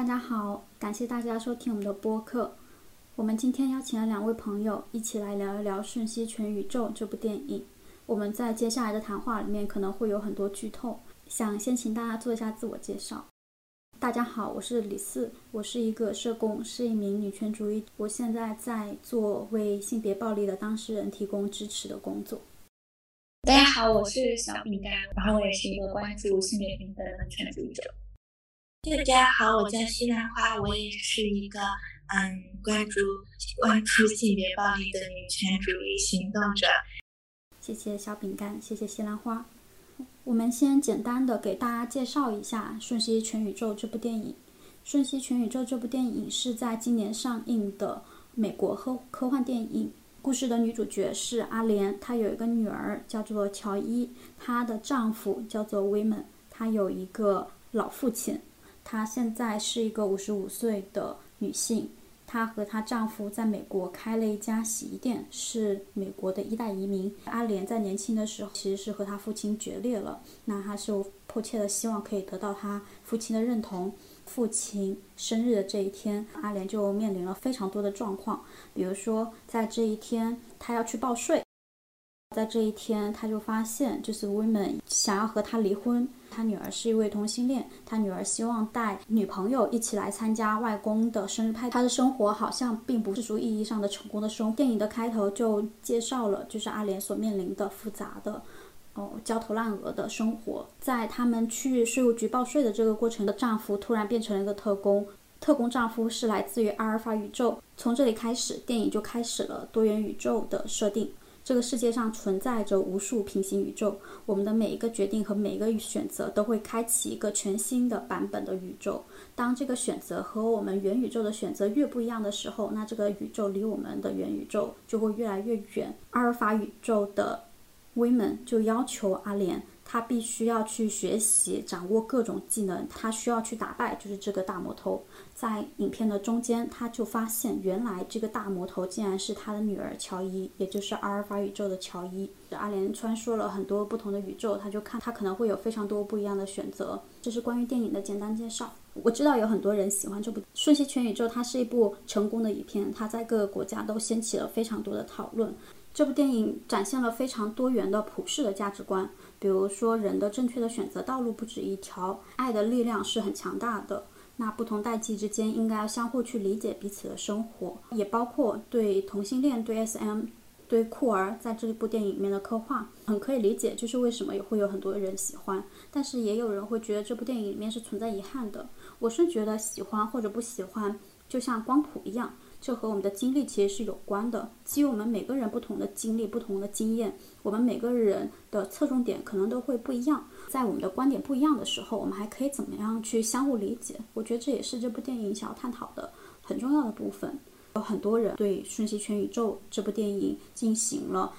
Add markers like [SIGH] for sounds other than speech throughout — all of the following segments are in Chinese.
大家好，感谢大家收听我们的播客。我们今天邀请了两位朋友一起来聊一聊《瞬息全宇宙》这部电影。我们在接下来的谈话里面可能会有很多剧透，想先请大家做一下自我介绍。大家好，我是李四，我是一个社工，是一名女权主义。我现在在做为性别暴力的当事人提供支持的工作。大家好，我是小饼干，然后我也是一个关注性别平等的女权主义者。大家好，我叫西兰花，我也是一个嗯关注关注性别暴力的女权主义行动者。谢谢小饼干，谢谢西兰花。我们先简单的给大家介绍一下《瞬息全宇宙》这部电影。《瞬息全宇宙》这部电影是在今年上映的美国科科幻电影。故事的女主角是阿莲，她有一个女儿叫做乔伊，她的丈夫叫做威门，她有一个老父亲，她现在是一个五十五岁的女性，她和她丈夫在美国开了一家洗衣店，是美国的一代移民。阿莲在年轻的时候其实是和她父亲决裂了，那她是迫切的希望可以得到她父亲的认同。父亲生日的这一天，阿莲就面临了非常多的状况。比如说，在这一天，他要去报税；在这一天，他就发现，就是 women 想要和他离婚。他女儿是一位同性恋，他女儿希望带女朋友一起来参加外公的生日派对。他的生活好像并不是说意义上的成功的生。电影的开头就介绍了，就是阿莲所面临的复杂的。哦，焦头烂额的生活，在他们去税务局报税的这个过程的丈夫突然变成了一个特工，特工丈夫是来自于阿尔法宇宙。从这里开始，电影就开始了多元宇宙的设定。这个世界上存在着无数平行宇宙，我们的每一个决定和每一个选择都会开启一个全新的版本的宇宙。当这个选择和我们元宇宙的选择越不一样的时候，那这个宇宙离我们的元宇宙就会越来越远。阿尔法宇宙的。women 就要求阿莲，他必须要去学习、掌握各种技能，他需要去打败就是这个大魔头。在影片的中间，他就发现原来这个大魔头竟然是他的女儿乔伊，也就是阿尔法宇宙的乔伊。阿莲穿梭了很多不同的宇宙，他就看他可能会有非常多不一样的选择。这是关于电影的简单介绍。我知道有很多人喜欢这部《瞬息全宇宙》，它是一部成功的影片，它在各个国家都掀起了非常多的讨论。这部电影展现了非常多元的普世的价值观，比如说人的正确的选择道路不止一条，爱的力量是很强大的。那不同代际之间应该要相互去理解彼此的生活，也包括对同性恋、对 SM、对酷儿在这部电影里面的刻画，很可以理解，就是为什么也会有很多人喜欢。但是也有人会觉得这部电影里面是存在遗憾的。我是觉得喜欢或者不喜欢，就像光谱一样。这和我们的经历其实是有关的。基于我们每个人不同的经历、不同的经验，我们每个人的侧重点可能都会不一样。在我们的观点不一样的时候，我们还可以怎么样去相互理解？我觉得这也是这部电影想要探讨的很重要的部分。有很多人对《瞬息全宇宙》这部电影进行了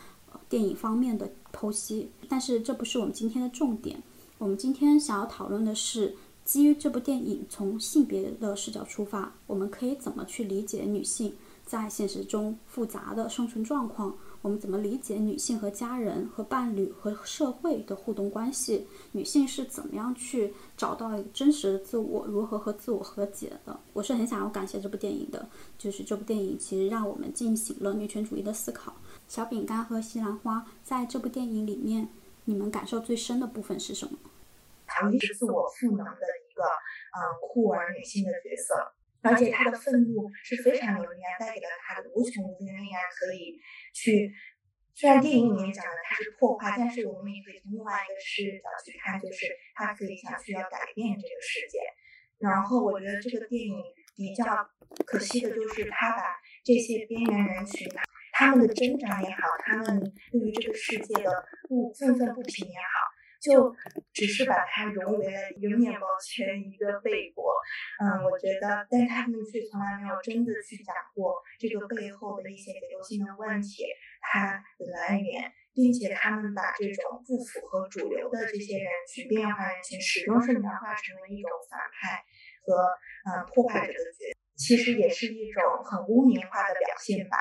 电影方面的剖析，但是这不是我们今天的重点。我们今天想要讨论的是。基于这部电影，从性别的视角出发，我们可以怎么去理解女性在现实中复杂的生存状况？我们怎么理解女性和家人、和伴侣、和社会的互动关系？女性是怎么样去找到真实的自我？如何和自我和解的？我是很想要感谢这部电影的，就是这部电影其实让我们进行了女权主义的思考。小饼干和西兰花在这部电影里面，你们感受最深的部分是什么？乔伊是自我赋能的。一个嗯酷儿女性的角色，而且她的愤怒是非常有力量，带给了她无穷无尽的力量，可以去。虽然电影里面讲的她是破坏，但是我们也可以从另外一个视角去看，就是她可以想去要改变这个世界。然后我觉得这个电影比较可惜的就是他把这些边缘人群他们的挣扎也好，他们对于这个世界的不愤愤不平也好。就只是把它融为了一个面包圈，一个背果。嗯，我觉得，但是他们却从来没有真的去讲过这个背后的一些结构性的问题，它的来源，并且他们把这种不符合主流的这些人群、边缘化人群，始终是描画成了一种反派和嗯破坏者的角色，其实也是一种很污名化的表现吧。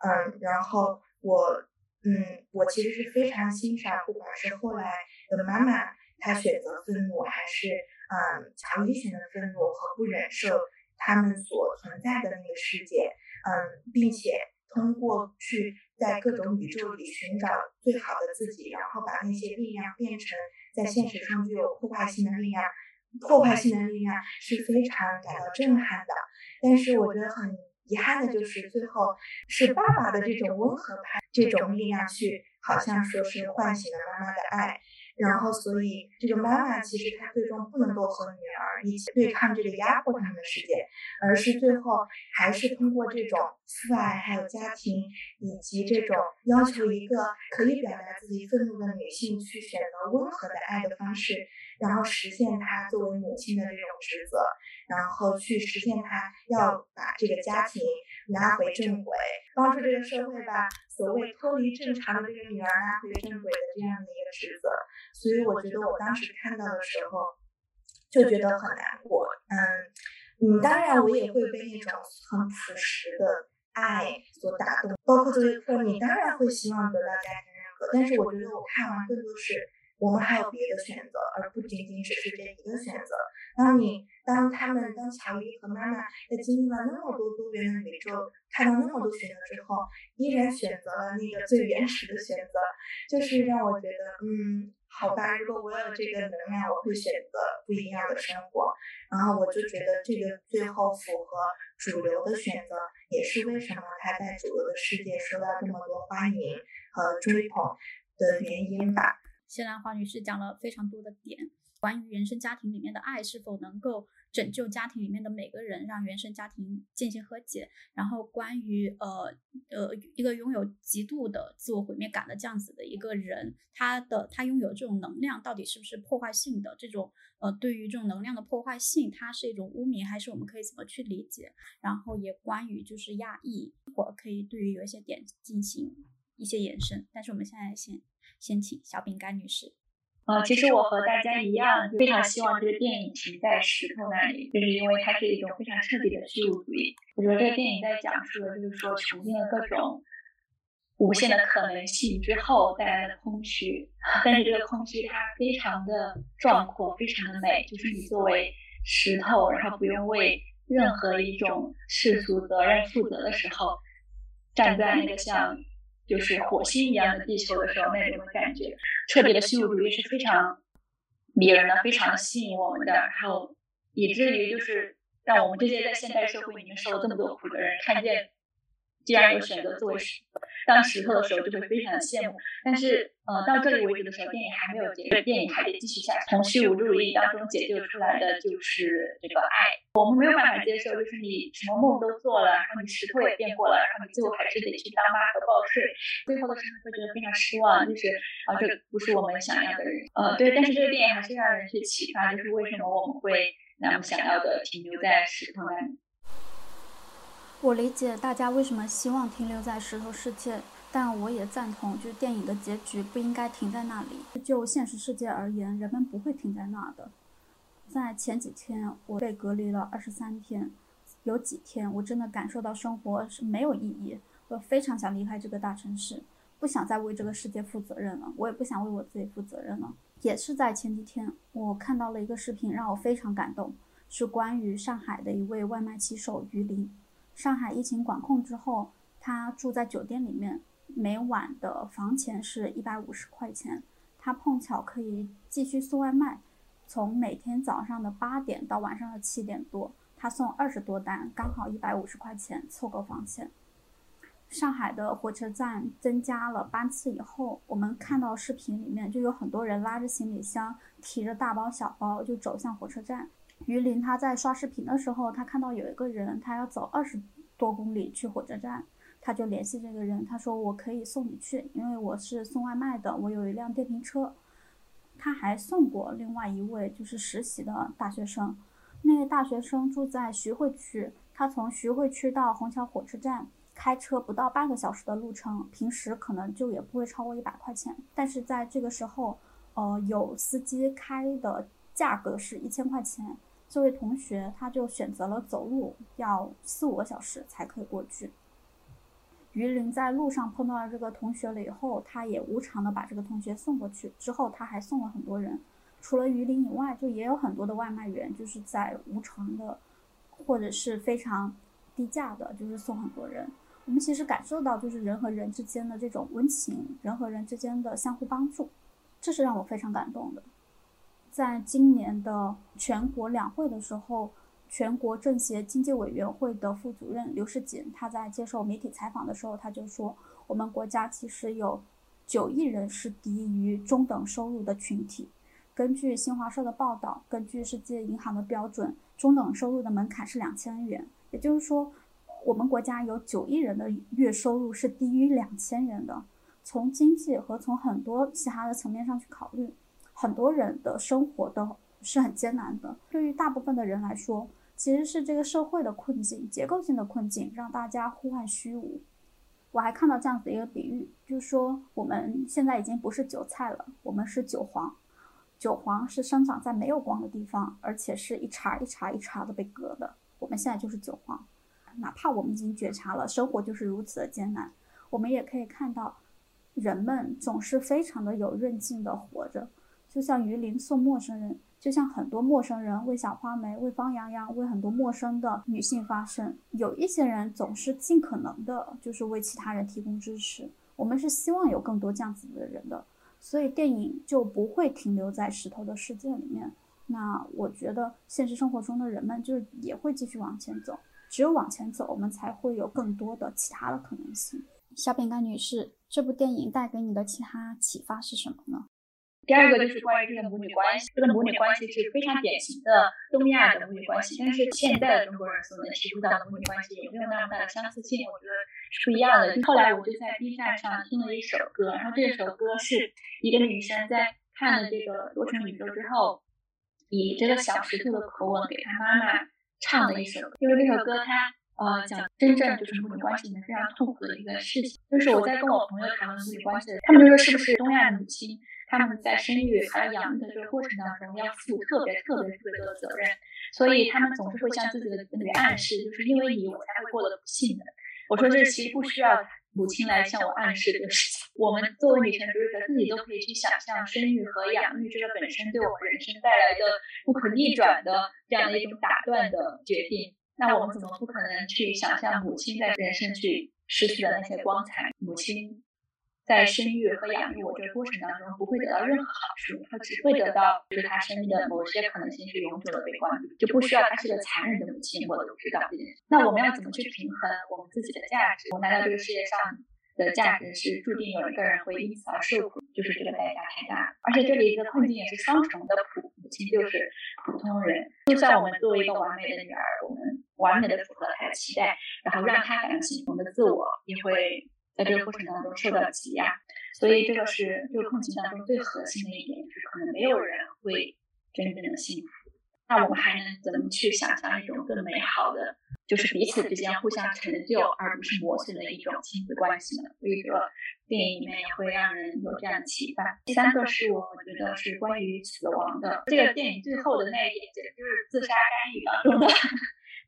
嗯，然后我。嗯，我其实是非常欣赏，不管是后来的妈妈她选择愤怒，还是嗯乔伊型的愤怒和不忍受他们所存在的那个世界，嗯，并且通过去在各种宇宙里寻找最好的自己，然后把那些力量变成在现实中具有破坏性的力量。破坏性的力量是非常感到震撼的，但是我觉得很遗憾的就是最后是爸爸的这种温和派这种力量去，好像说是唤醒了妈妈的爱。然后，所以这个妈妈其实她最终不能够和女儿一起对抗这个压迫他们的世界，而是最后还是通过这种父爱、还有家庭以及这种要求一个可以表达自己愤怒的女性去选择温和的爱的方式，然后实现她作为母亲的这种职责，然后去实现他要把这个家庭拉回正轨，帮助这个社会把所谓脱离正常的这个女儿拉回正轨的这样的一个职责。所以我觉得我当时看到的时候，就觉得很难过。嗯嗯，当然我也会被那种很朴实的爱所打动。包括作为客你当然会希望得到家庭认可。但是我觉得我看完更多是，我们还有别的选择，而不仅仅只是这一个选择。当你当他们当乔伊和妈妈在经历了那么多多元的宇宙，看到那么多选择之后，依然选择了那个最原始的选择，就是让我觉得，嗯。好吧，如果我有这个能量，我会选择不一样的生活。然后我就觉得这个最后符合主流的选择，也是为什么他在主流的世界受到这么多欢迎和追捧的原因吧。谢兰花女士讲了非常多的点，关于原生家庭里面的爱是否能够。拯救家庭里面的每个人，让原生家庭进行和解。然后关于呃呃一个拥有极度的自我毁灭感的这样子的一个人，他的他拥有这种能量到底是不是破坏性的？这种呃对于这种能量的破坏性，它是一种污名，还是我们可以怎么去理解？然后也关于就是压抑，或可以对于有一些点进行一些延伸。但是我们现在先先请小饼干女士。啊，其实我和大家一样，非常希望这个电影停在石头那里，就是因为它是一种非常彻底的虚无主义。我觉得这个电影在讲述的就是说，穷尽了各种无限的可能性之后带来的空虚，但是这个空虚它非常的壮阔，非常的美。就是你作为石头，然后不用为任何一种世俗责任负责的时候，站在那个像。就是火星一样的地球的时候那种感觉，彻底的虚无主义是非常迷人的，非常吸引我们的，然后以至于就是让我们这些在现代社会里面受了这么多苦的人看见。既然有选择作为石当石头的时候，就会非常的羡慕。但是，呃，到这里为止的时候，电影还没有结束，电影还得继续下去。从虚无主义当中解救出来的就是这个爱。我们没有办法接受，就是你什么梦都做了，然后你石头也变过了，然后你最后还是得去当妈和报税，最后的时候会觉得非常失望，就是啊，这不是我们想要的人。呃，对，但是这个电影还是让人去启发，就是为什么我们会那么想要的停留在石头那里。我理解大家为什么希望停留在石头世界，但我也赞同，就是电影的结局不应该停在那里。就现实世界而言，人们不会停在那的。在前几天，我被隔离了二十三天，有几天我真的感受到生活是没有意义，我非常想离开这个大城市，不想再为这个世界负责任了，我也不想为我自己负责任了。也是在前几天，我看到了一个视频，让我非常感动，是关于上海的一位外卖骑手于林。上海疫情管控之后，他住在酒店里面，每晚的房钱是一百五十块钱。他碰巧可以继续送外卖，从每天早上的八点到晚上的七点多，他送二十多单，刚好一百五十块钱凑够房钱。上海的火车站增加了班次以后，我们看到视频里面就有很多人拉着行李箱，提着大包小包就走向火车站。于林他在刷视频的时候，他看到有一个人，他要走二十多公里去火车站，他就联系这个人，他说我可以送你去，因为我是送外卖的，我有一辆电瓶车。他还送过另外一位就是实习的大学生，那位大学生住在徐汇区，他从徐汇区到虹桥火车站开车不到半个小时的路程，平时可能就也不会超过一百块钱，但是在这个时候，呃，有司机开的价格是一千块钱。这位同学他就选择了走路，要四五个小时才可以过去。于林在路上碰到了这个同学了以后，他也无偿的把这个同学送过去。之后他还送了很多人，除了榆林以外，就也有很多的外卖员，就是在无偿的，或者是非常低价的，就是送很多人。我们其实感受到，就是人和人之间的这种温情，人和人之间的相互帮助，这是让我非常感动的。在今年的全国两会的时候，全国政协经济委员会的副主任刘世锦，他在接受媒体采访的时候，他就说，我们国家其实有九亿人是低于中等收入的群体。根据新华社的报道，根据世界银行的标准，中等收入的门槛是两千元，也就是说。我们国家有九亿人的月收入是低于两千元的。从经济和从很多其他的层面上去考虑，很多人的生活都是很艰难的。对于大部分的人来说，其实是这个社会的困境、结构性的困境让大家呼唤虚无。我还看到这样子一个比喻，就是说我们现在已经不是韭菜了，我们是韭黄。韭黄是生长在没有光的地方，而且是一茬一茬一茬的被割的。我们现在就是韭黄。哪怕我们已经觉察了生活就是如此的艰难，我们也可以看到，人们总是非常的有韧劲的活着，就像榆林送陌生人，就像很多陌生人为小花梅、为方洋洋、为很多陌生的女性发声。有一些人总是尽可能的，就是为其他人提供支持。我们是希望有更多这样子的人的，所以电影就不会停留在石头的世界里面。那我觉得现实生活中的人们就是也会继续往前走。只有往前走，我们才会有更多的其他的可能性。小饼干女士，这部电影带给你的其他启发是什么呢？第二个就是关于这个母女关系，这个母女关系是非常典型的东亚的母女关系，但是现在的中国人所能体会到的母女关系有没有那么大的相似性？我觉得是不一样的。后来我就在 B 站上听了一首歌，然后这首歌是一个女生在看了这个《多重宇宙》之后，以这个小石头的口吻给她妈妈。唱的一首，因为这首歌它呃讲真正就是母女关系里面非常痛苦的一个事情，就是我在跟我朋友谈论母女关系，他们就说是不是东亚母亲他们在生育还有养育的这个过程当中要负特别特别特别多的责任，所以他们总是会向自己的子女暗示，就是因为你我才会过得不幸的。我说这其实不需要。母亲来向我暗示这个事情，我们作为女权主义者，自己都可以去想象生育和养育这个本身对我们人生带来的不可逆转的这样的一种打断的决定。那我们怎么不可能去想象母亲在人生去失去的那些光彩？母亲。在生育和养育我这个过程当中，不会得到任何好处，他只会得到就是他生命的某些可能性是永久的被关闭，就不需要他是个残忍的母亲，我都知道这件事。那我们要怎么去平衡我们自己的价值？我们来到这个世界上的价值是注定有一个人会因此而受苦，就是这个代价太大。而且这里一个困境也是双重的苦，母亲就是普通人。就算我们作为一个完美的女儿，我们完美的符合她的期待，然后让她感到幸福，我们的自我也会。在这个过程当中受到挤压，所以这个是这个困境当中最核心的一点，就是可能没有人会真正的幸福。那我们还能怎么去想象一种更美好的，就是彼此之间互相成就，而不是磨损的一种亲子关系呢？所以说，电影里面也会让人有这样的启发。第三个是我觉得是关于死亡的，这个电影最后的那一点简直就是自杀干预当中的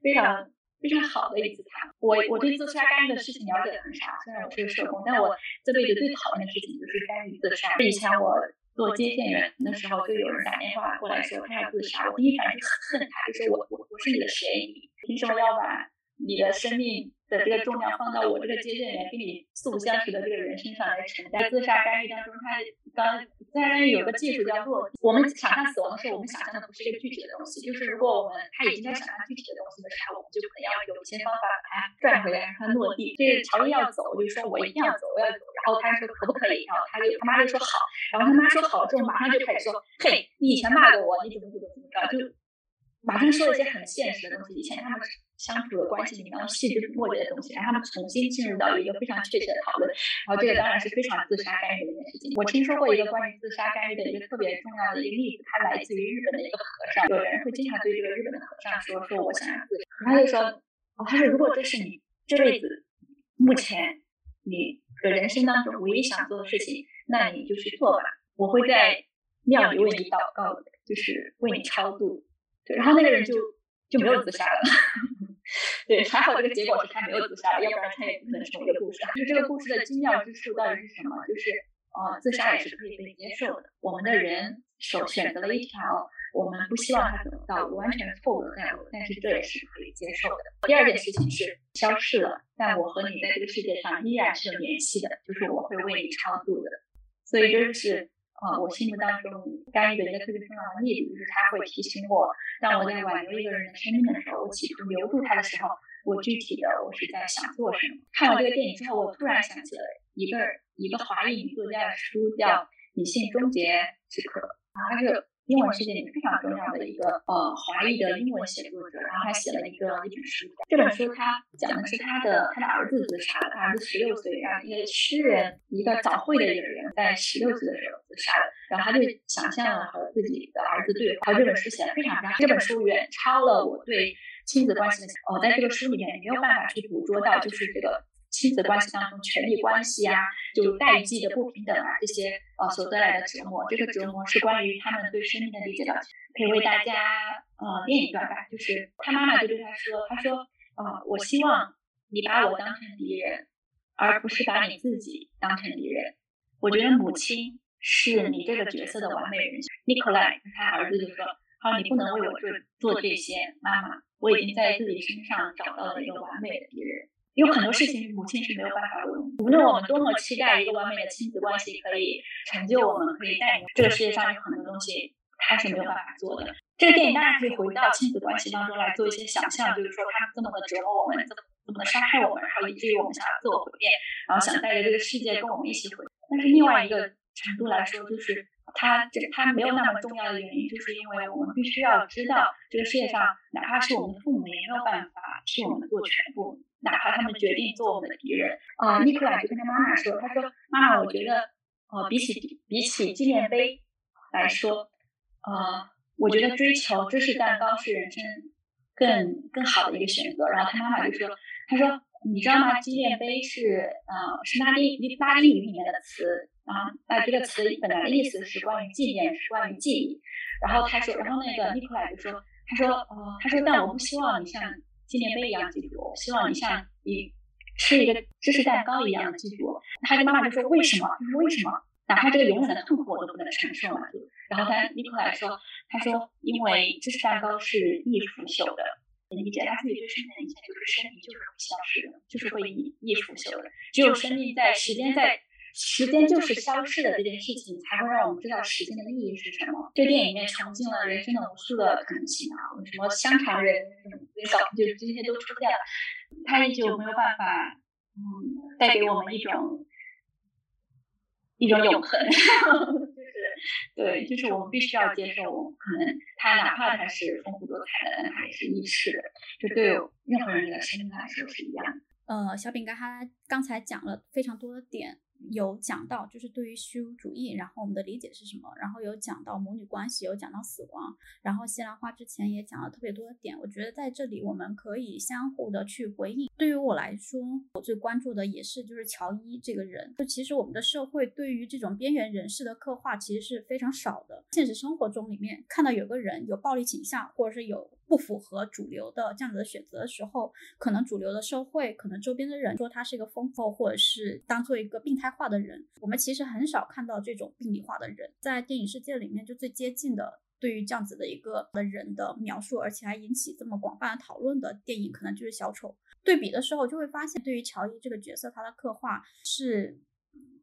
非常。非常好的一次谈。我我对自杀干预的事情了解很少，虽然我是个社工，但我这辈子最讨厌的事情就是干预自杀。以前我做接线员的时候，就有人打电话过来说他要自杀，我第一反应是恨他，就是我我我是你的谁？凭什么要把你的生命的这个重量放到我这个接线员跟你素不相识的这个人身上来承担？自杀干预当中，他刚。当然有个技术叫落地。我们想象死亡的时候，我们想象的不是一个具体的东西，就是如果我们他已经在想象具体的东西的时候，我们就可能要有一些方法把它拽回来，让它落地。这乔伊要走，我就是说我一定要走，我要走。然后他说可不可以？然后他就他妈就说好。然后他妈说好之后，马上就开始说，嘿，你以前骂过我，你怎么怎么怎么着，就马上说一些很现实的东西。以前他们是。相处的关系里面，细枝末节的东西，让他们重新进入到一个非常确切的讨论。然后这个当然是非常自杀干预的一件事情。我听说过一个关于自杀干预的一个特别重要的一个例子，它来自于日本的一个和尚。有人会经常对这个日本的和尚说：“说我想要自杀。”他就说：“哦，他说如果这是你这辈子目前你的人生当中唯一想做的事情，那你就去做吧。我会在庙里为你祷告的，就是为你超度。”对，然后那个人就就没有自杀了。[LAUGHS] 对，还好这个结果是他没有自杀，要不然他也不可能成为一个故事。就是这个故事的精妙之处到底是什么？就是呃，自杀也是可以被接受的。我们的人首选择了一条我们不希望他走的道路，完全错误的道路，但是这也是可以接受的。第二件事情是消逝了，但我和你在这个世界上依然是有联系的，就是我会为你超度的。所以这是呃我心目当中干预的一个特别重要的例子，就是他会提醒我，当我在挽留一个人的生命的时候，我企图留住他的时候，我具体的我是在想做什么。看完这个电影之后，我突然想起了一个。一个华裔女作家的书叫《女性终结时刻》，然后她是英文世界里非常重要的一个呃华裔的英文写作者，然后他写了一个一本书，这本书他讲的是他的他的儿子自杀了，她儿子十六岁，然后一个诗人，一个早会的一个人，在十六岁的时候自杀了，然后他就想象了和自己的儿子对话，这本书写的非常非常，这本书远超了我对亲子关系的，哦，在这个书里面没有办法去捕捉到，就是这个。亲子关系当中，权力关系啊，就代际的不平等啊，这些呃所得来的折磨，这个折磨是关于他们对生命的理解的。可以为大家呃念一段吧，就是他妈妈就对他说：“他说，呃，我希望你把我当成敌人，而不是把你自己当成敌人。我觉得母亲是你这个角色的完美人选。”尼克莱他儿子就说：“好，你不能为我做做这些，妈妈，我已经在自己身上找到了一个完美的敌人。”有很多事情，母亲是没有办法的。无论我们多么期待一个完美的亲子关系可以成就我们，可以带领这个世界上有很多东西，他是没有办法做的。这个电影当然可以回到亲子关系当中来做一些想象，就是说他们这么的折磨我们，这么这么的伤害我们，然后以至于我们想要自我毁灭，然后想带着这个世界跟我们一起毁。但是另外一个程度来说，就是他这他没有那么重要的原因，就是因为我们必须要知道，这个世界上哪怕是我们的父母，也没有办法替我们做全部。哪怕他们决定做我们的敌人，啊，尼克莱就跟他妈妈说：“他说，妈妈，我觉得，呃，比起比起纪念碑来说，呃，我觉得追求芝士蛋糕是人生更更好的一个选择。”然后他妈妈就说：“他说，你知道吗？纪念碑是，呃，是拉丁拉丁语里面的词，啊，那这个词本来的意思是关于纪念，是关于记忆。然后他说，然后那个尼克莱就说，他说，呃，他说，但我不希望你像。”纪念碑一样记住我，希望你像你吃一个芝士蛋糕一样的记住我。他跟妈妈就说：“为什么？就是为什么？哪怕这个永远的痛苦我都不能承受嘛。”然后他尼克来说：“他说，因为芝士蛋糕是易腐朽的，你理解他自己对生命的理解就是生命就是会消失的，就是会易易腐朽的。只有生命在时间在。”时间就是消逝的这件事情，才会让我们知道时间的意义是什么。这电影里面穷尽了人生的无数的可能性啊，什么香肠人，搞就这些都出现了，它依旧没有办法，嗯，带给我们一种一种永恒，[LAUGHS] 就是对，就是我们必须要接受，可能它哪怕它是丰富多彩的，但它也是易逝的，这对任何人的生命来说是一样的。呃，小饼干他刚才讲了非常多的点。有讲到，就是对于虚无主义，然后我们的理解是什么？然后有讲到母女关系，有讲到死亡，然后西兰花之前也讲了特别多的点。我觉得在这里我们可以相互的去回应。对于我来说，我最关注的也是就是乔伊这个人。就其实我们的社会对于这种边缘人士的刻画其实是非常少的。现实生活中里面看到有个人有暴力倾向，或者是有。不符合主流的这样子的选择的时候，可能主流的社会，可能周边的人说他是一个疯子，或者是当做一个病态化的人。我们其实很少看到这种病理化的人，在电影世界里面就最接近的对于这样子的一个的人的描述，而且还引起这么广泛的讨论的电影，可能就是小丑。对比的时候，就会发现对于乔伊这个角色，他的刻画是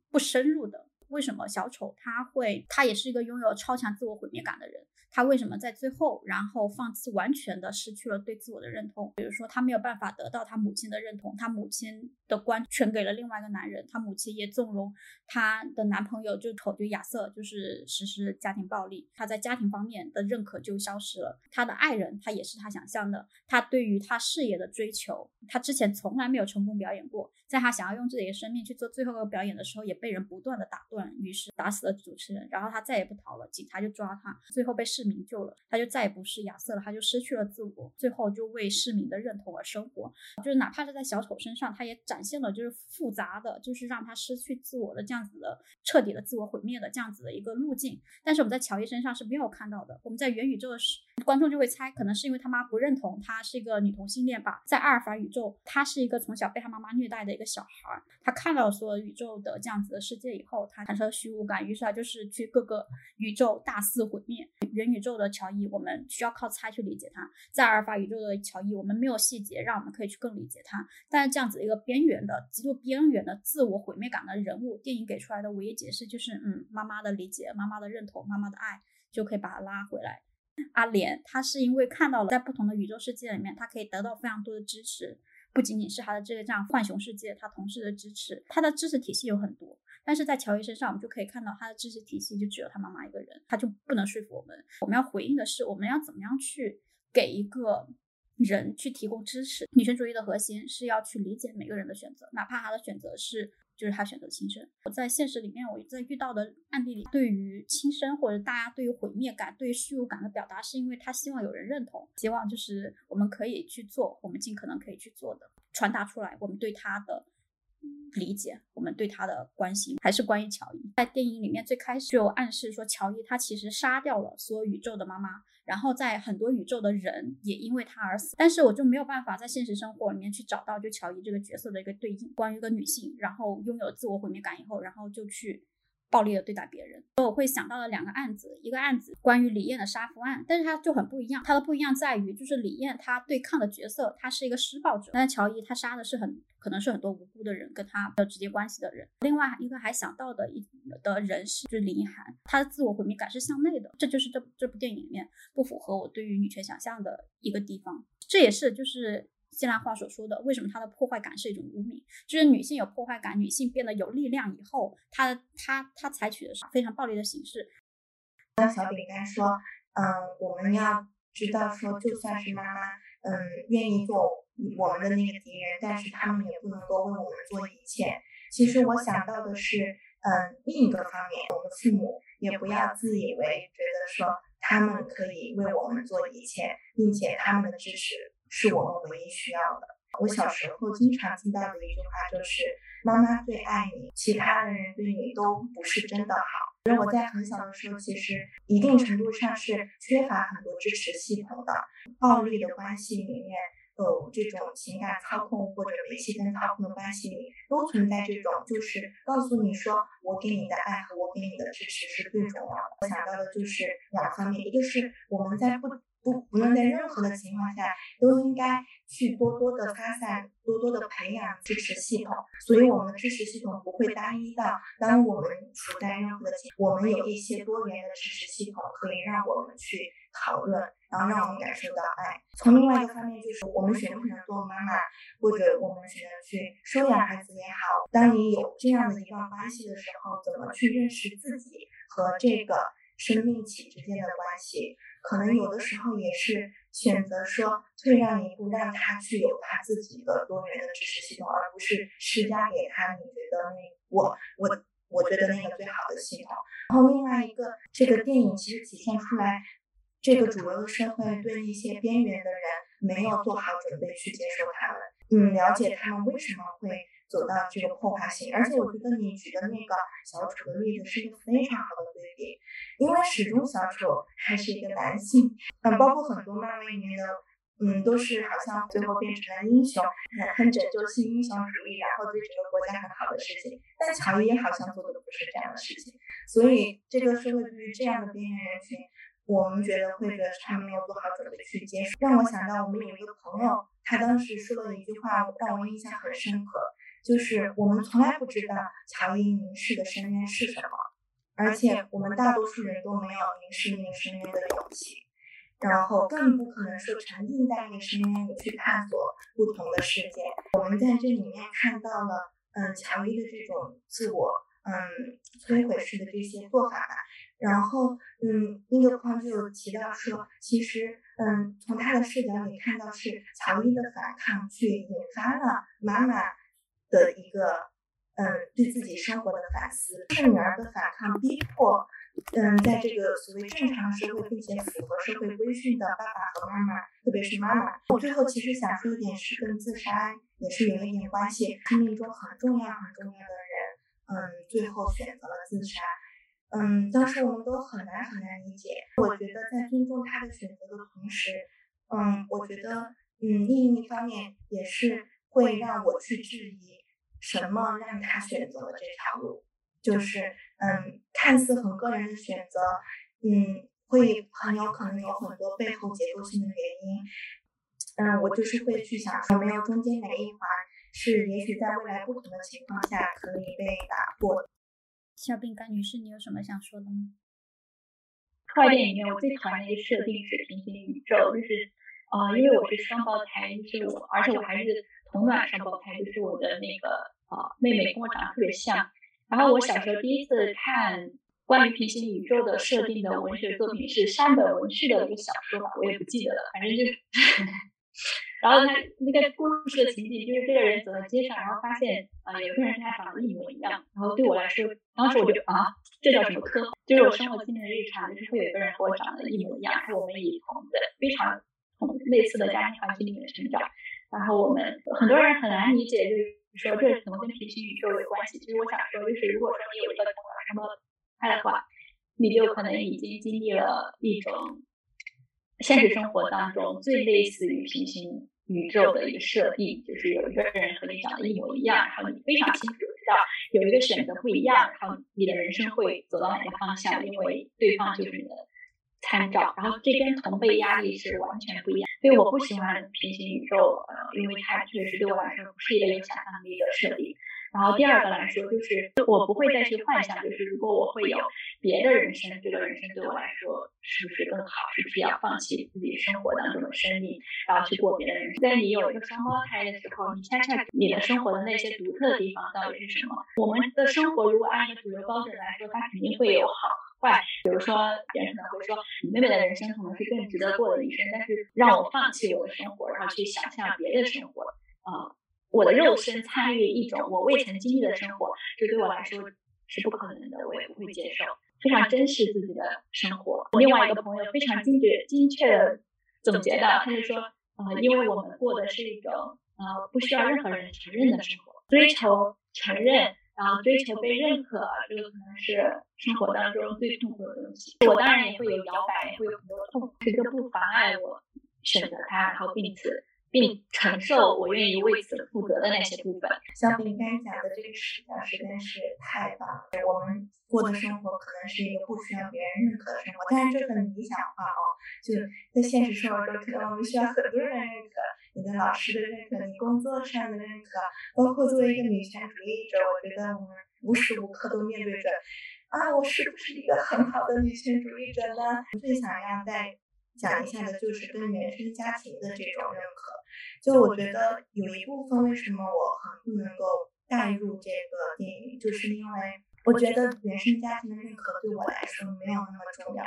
不深入的。为什么小丑他会，他也是一个拥有超强自我毁灭感的人？他为什么在最后，然后放弃，完全的失去了对自我的认同？比如说，他没有办法得到他母亲的认同，他母亲的官全给了另外一个男人，他母亲也纵容他的男朋友就丑就亚瑟，就是实施家庭暴力，他在家庭方面的认可就消失了。他的爱人，他也是他想象的，他对于他事业的追求，他之前从来没有成功表演过，在他想要用自己的生命去做最后一个表演的时候，也被人不断的打断，于是打死了主持人，然后他再也不逃了，警察就抓他，最后被。市民救了，他就再也不是亚瑟了，他就失去了自我，最后就为市民的认同而生活。就是哪怕是在小丑身上，他也展现了就是复杂的，就是让他失去自我的这样子的彻底的自我毁灭的这样子的一个路径。但是我们在乔伊身上是没有看到的。我们在元宇宙的时，观众就会猜，可能是因为他妈不认同他是一个女同性恋吧。在阿尔法宇宙，他是一个从小被他妈妈虐待的个小孩，他看到说宇宙的这样子的世界以后，他产生了虚无感，于是他就是去各个宇宙大肆毁灭。元宇宙的乔伊，我们需要靠猜去理解他；在阿尔法宇宙的乔伊，我们没有细节让我们可以去更理解他。但是这样子一个边缘的、极度边缘的自我毁灭感的人物，电影给出来的唯一解释就是，嗯，妈妈的理解、妈妈的认同、妈妈的爱，就可以把他拉回来。阿莲，他是因为看到了在不同的宇宙世界里面，他可以得到非常多的支持，不仅仅是他的这个这样浣熊世界，他同事的支持，他的知识体系有很多。但是在乔伊身上，我们就可以看到他的知识体系就只有他妈妈一个人，他就不能说服我们。我们要回应的是，我们要怎么样去给一个人去提供支持？女权主义的核心是要去理解每个人的选择，哪怕他的选择是就是他选择轻生。我在现实里面，我在遇到的案例里，对于轻生或者大家对于毁灭感、对于虚无感的表达，是因为他希望有人认同，希望就是我们可以去做，我们尽可能可以去做的，传达出来我们对他的。理解我们对他的关心，还是关于乔伊。在电影里面最开始就暗示说，乔伊他其实杀掉了所有宇宙的妈妈，然后在很多宇宙的人也因为他而死。但是我就没有办法在现实生活里面去找到就乔伊这个角色的一个对应，关于一个女性，然后拥有自我毁灭感以后，然后就去。暴力的对待别人，所以我会想到了两个案子，一个案子关于李艳的杀夫案，但是它就很不一样，它的不一样在于就是李艳她对抗的角色，她是一个施暴者，但是乔伊他杀的是很可能是很多无辜的人，跟他没有直接关系的人。另外一个还想到的一的人是就是林一涵，她的自我毁灭感是向内的，这就是这这部电影里面不符合我对于女权想象的一个地方，这也是就是。希腊话所说的，为什么它的破坏感是一种污名？就是女性有破坏感，女性变得有力量以后，她她她采取的是非常暴力的形式。那小饼干说，嗯，我们要知道说，就算是妈妈，嗯，愿意做我们的那个敌人，但是他们也不能够为我们做一切。其实我想到的是，嗯，另一个方面，我们父母也不要自以为觉得说他们可以为我们做一切，并且他们的支持。是我们唯一需要的。我小时候经常听到的一句话就是“妈妈最爱你，其他的人对你都不是真的好”。所以我在很小的时候，其实一定程度上是缺乏很多支持系统的。暴力的关系里面，有这种情感操控或者被气氛操控的关系里，都存在这种，就是告诉你说，我给你的爱和我给你的支持是最重要的。我想到的就是两方面，一个是我们在不。不，不论在任何的情况下，都应该去多多的发散，多多的培养支持系统。所以，我们的支持系统不会单一到，当我们处在任何的情，我们有一些多元的支持系统，可以让我们去讨论，然后让我们感受到爱。从另外一个方面，就是我们选择不选择做妈妈，或者我们选择去收养孩子也好，当你有这样的一段关系的时候，怎么去认识自己和这个生命体之间的关系？可能有的时候也是选择说退让一步，让他去有他自己的多元的支持系统，而不是施加给他你觉得那我我我觉得那个最好的系统。然后另外一个，这个电影其实体现出来，这个主流的社会对一些边缘的人没有做好准备去接受他们，嗯，了解他们为什么会。走到这个破坏性，而且我觉得你举的那个小丑的例子是一个非常好的对比，因为始终小丑还是一个男性，嗯，包括很多漫威里面的，嗯，都是好像最后变成了英雄，很很拯救性英雄主义，然后对整个国家很好的事情。但乔伊好像做的不是这样的事情，所以这个社会对于这样的边缘人群，我们觉得会觉得他没有做好准备去接受。让我想到我们有一个朋友，他当时说了一句话，让我印象很深刻。就是我们从来不知道乔伊凝视的深渊是什么，而且我们大多数人都没有凝视那个深渊的勇气，然后更不可能说沉浸在那个深渊里去探索不同的世界。我们在这里面看到了，嗯，乔伊的这种自我，嗯，摧毁式的这些做法吧。然后，嗯，那个朋友就有提到说，其实，嗯，从他的视角里看到是乔伊的反抗去引发了妈妈。的一个，嗯，对自己生活的反思，是女儿的反抗逼迫嗯，在这个所谓正常社会并且符合社会规训的爸爸和妈妈，特别是妈妈。我最后其实想说一点是跟自杀也是有一点关系。生命中很重要很重要的人，嗯，最后选择了自杀。嗯，当时我们都很难很难理解。我觉得在尊重他的选择的同时，嗯，我觉得，嗯，另一方面也是会让我去质疑什么让他选择了这条路。就是，嗯，看似很个人的选择，嗯，会很有可能有很多背后结构性的原因。嗯，我就是会去想，有没有中间哪一环是也许在未来不同的情况下可以被打破。小饼干女士，你有什么想说的吗？快电里面我最讨厌的一个设定是平行宇宙，就是，呃，因为我是双胞胎，就是我，而且我还是同卵双胞胎，就是我的那个呃妹妹跟我长得特别像。然后我小时候第一次看关于平行宇宙的设定的文学作品是山本文绪的一个小说吧，我也不记得了，反正就是。[LAUGHS] 然后他那个故事的情景就是这个人走在街上，然后发现啊有个人跟他长得一模一样。然后对我来说，当时我就啊，这叫什么科？就是我生活经历的日常，就是会有一个人和我长得一模一样，还有我们以同的非常同类似的家庭环境里面成长。然后我们很多人很难理解，就是。说这怎么跟平行宇宙有关系？其实我想说，就是如果说你有一个什么爱的话，你就可能已经经历了一种现实生活当中最类似于平行宇宙的一个设定，就是有一个人和你长得一模一样，然后你非常清楚知道有一个选择不一样，然后你的人生会走到哪个方向，因为对方就是你的。参照，然后这跟同辈压力是完全不一样，所以我不喜欢平行宇宙，呃，因为它确实对我来说不是一个有想象力的设定。然后第二个来说，就是我不会再去幻想，就是如果我会有别的人生，这个人生对我来说是不是更好？是不是要放弃自己生活当中的生命，然后去过别的人生？在你有一个双胞胎的时候，你恰恰你的生活的那些独特的地方到底是什么？我们的生活如果按一个主流标准来说，它肯定会有好。坏，比如说别人可能会说你妹妹的人生可能是更值得过的一生，但是让我放弃我的生活，然后去想象别的生活，啊，我的肉身参与一种我未曾经历的生活，这对我来说是不可能的，我也不会接受。非常珍视自己的生活。另外一个朋友非常精确精确的总结的，他就说，呃，因为我们过的是一种呃不需要任何人承认的生活，追求承认。然后追求被认可，这个可能是生活当中最痛苦的东西。我当然也会有摇摆，也会有很多痛苦，这不妨碍我选择它，然后并此并承受我愿意为此负责的那些部分。小饼干讲的这个视角实在是太棒了。我们过的生活可能是一个不需要别人认可的生活，但是这很理想化哦。就在现实生活中，可能我们需要很多人认可。你的老师的认可，你工作上的认可，包括作为一个女权主义者，我觉得我们无时无刻都面对着啊，我是不是一个很好的女权主义者呢？最想要再讲一下的就是跟原生家庭的这种认可。就我觉得有一部分为什么我很不能够带入这个电影，就是因为我觉得原生家庭的认可对我来说没有那么重要。